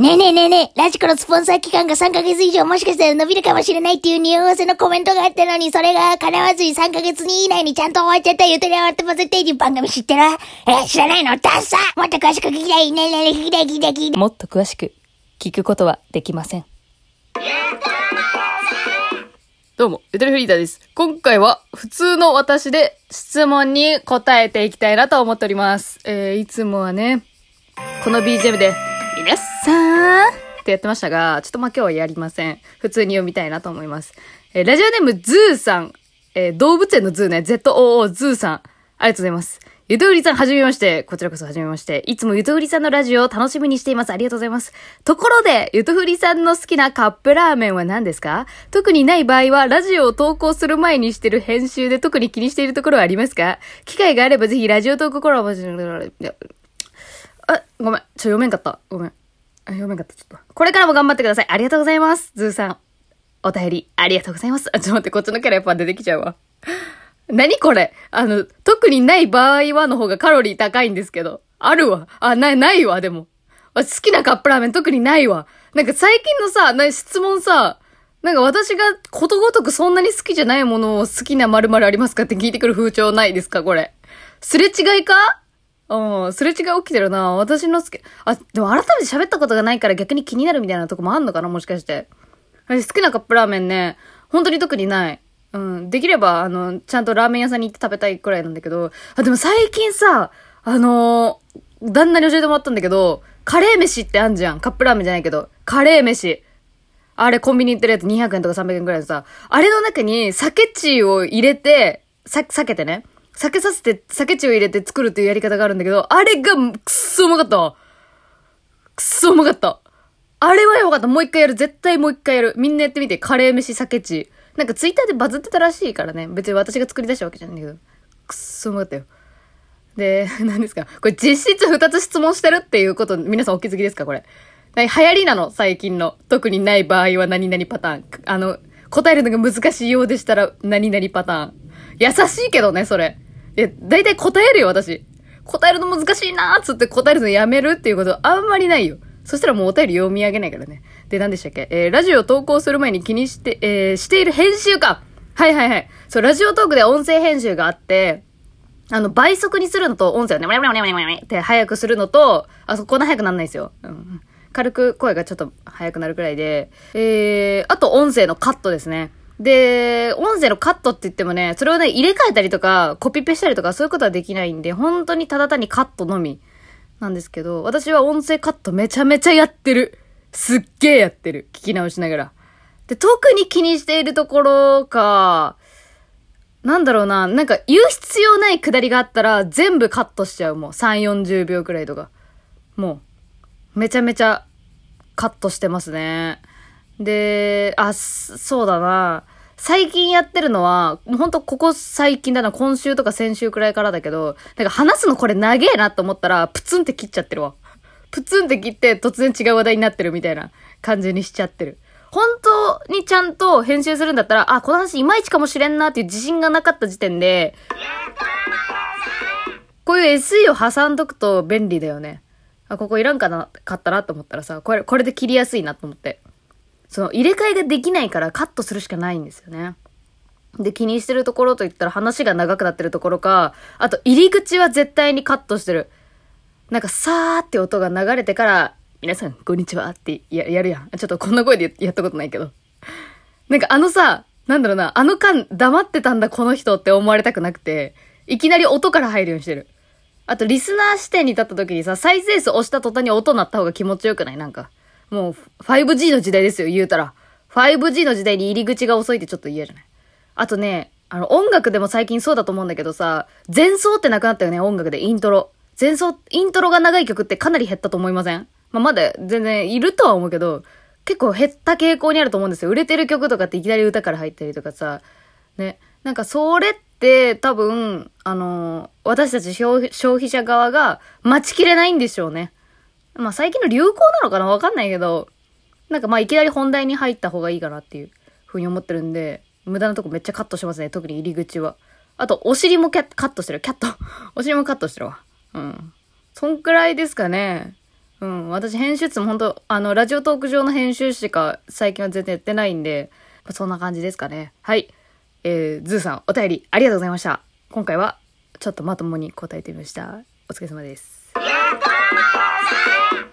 ねえねえねえねえ、ラジコのスポンサー期間が3ヶ月以上もしかしたら伸びるかもしれないっていう匂わせのコメントがあったのに、それが叶わずに3ヶ月以内にちゃんと終わっちゃったゆとり終わってませっていう番組知ってる？え、知らないの？ダッサもっと詳しく聞きたいねえねえねえ聞きたい聞きたい聞きたい。もっと詳しく聞くことはできません。どうも、ゆとりフリーダーです。今回は普通の私で質問に答えていきたいなと思っております。えー、いつもはね、この BGM で、皆さんさーんってやってましたが、ちょっとまあ今日はやりません。普通に読みたいなと思います。えーラジオネームズーさん。えー動物園のズーね、ZOO ズーさん。ありがとうございます。ゆとうりさん、はじめまして。こちらこそはじめまして。いつもゆとうりさんのラジオを楽しみにしています。ありがとうございます。ところで、ゆとうりさんの好きなカップラーメンは何ですか？特にない場合は、ラジオを投稿する前にしてる編集で特に気にしているところはありますか？機会があればぜひラジオトークコラボしあ、ごめん。ちょ、読めんかった。ごめん。あ読めんかった。ちょっと。これからも頑張ってください。ありがとうございます。ズーさん。お便り、ありがとうございます。あ、ちょっと待って、こっちのキャラやっぱ出てきちゃうわ。何これあの、特にない場合はの方がカロリー高いんですけど。あるわ。あ、ない、ないわ、でも。あ好きなカップラーメン特にないわ。なんか最近のさ、な質問さ、なんか私がことごとくそんなに好きじゃないものを好きな〇〇ありますかって聞いてくる風潮ないですかこれ。すれ違いか？うん、すれ違い起きてるな。私の好き、あ、でも改めて喋ったことがないから逆に気になるみたいなとこもあんのかなもしかして。私好きなカップラーメンね、本当に特にない。うん。できれば、あの、ちゃんとラーメン屋さんに行って食べたいくらいなんだけど、あ、でも最近さ、あのー旦那に教えてもらったんだけど、カレー飯ってあんじゃん。カップラーメンじゃないけど、カレー飯。あれ、コンビニ行ってるやつ200円とか300円くらいでさ、あれの中に酒地を入れて、さ、避けてね。酒させて、酒地を入れて作るっていうやり方があるんだけど、あれがくっそうまかったわ。くっそうまかった。あれはやばかった。もう一回やる。絶対もう一回やる。みんなやってみて。カレー飯酒地。なんかツイッターでバズってたらしいからね。別に私が作り出したわけじゃないんだけど。くっそうまかったよ。で、何ですか？これ実質二つ質問してるっていうこと、皆さんお気づきですか？これ。流行りなの？最近の。特にない場合は何々パターン。あの、答えるのが難しいようでしたら何々パターン。優しいけどね、それ。いや、だいたい答えるよ、私。答えるの難しいなーっつって答えるのやめるっていうことあんまりないよ。そしたらもうお便り読み上げないからね。で、何でしたっけ？えー、ラジオ投稿する前に気にして、えー、している編集かはいはいはい。そう、ラジオトークで音声編集があって、あの、倍速にするのと、音声をね、もやもやもやもやもやもやって早くするのと、あ、そこんな早くなんないですよ。うん。軽く声がちょっと早くなるくらいで、えー、あと音声のカットですね。で、音声のカットって言ってもね、それをね、入れ替えたりとか、コピペしたりとか、そういうことはできないんで、本当にただ単にカットのみなんですけど、私は音声カットめちゃめちゃやってる。すっげえやってる。聞き直しながら。で、特に気にしているところか、なんだろうな、なんか言う必要ないくだりがあったら全部カットしちゃうもう。3、40秒くらいとか。もう、めちゃめちゃカットしてますね。で、あ、そうだな。最近やってるのは、ほんとここ最近だな、今週とか先週くらいからだけど、なんか話すのこれ長えなと思ったら、プツンって切っちゃってるわ。プツンって切って突然違う話題になってるみたいな感じにしちゃってる。本当にちゃんと編集するんだったら、あ、この話いまいちかもしれんなっていう自信がなかった時点で、こういう SE を挟んどくと便利だよね。あ、ここいらんかな、かったなと思ったらさ、これ、これで切りやすいなと思って。その入れ替えができないからカットするしかないんですよね。で、気にしてるところといったら話が長くなってるところか、あと入り口は絶対にカットしてる。なんかさーって音が流れてから、皆さん、こんにちはってややるやん。ちょっとこんな声でやったことないけど。なんかあのさ、なんだろうな、あの間黙ってたんだこの人って思われたくなくて、いきなり音から入るようにしてる。あと、リスナー視点に立った時にさ、再生数押した途端に音鳴った方が気持ちよくない？なんか。もう、5G の時代ですよ、言うたら。5G の時代に入り口が遅いってちょっと嫌じゃないあとね、あの、音楽でも最近そうだと思うんだけどさ、前奏ってなくなったよね、音楽で、イントロ。前奏、イントロが長い曲ってかなり減ったと思いません？まあ、まだ全然いるとは思うけど、結構減った傾向にあると思うんですよ。売れてる曲とかっていきなり歌から入ったりとかさ、ね。なんかそれって多分、あのー私たち消費消費者側が待ちきれないんでしょうね。まあ最近の流行なのかなわかんないけど、なんかまあいきなり本題に入った方がいいかなっていうふうに思ってるんで、無駄なとこめっちゃカットしますね。特に入り口は。あと、お尻もキャカットしてる。キャット。お尻もカットしてるわ。うん。そんくらいですかね。うん。私編集室も本当あの、ラジオトーク上の編集しか最近は全然やってないんで、まあそんな感じですかね。はい。えー、ズーさん、お便りありがとうございました。今回は、ちょっとまともに答えてみました。お疲れ様です。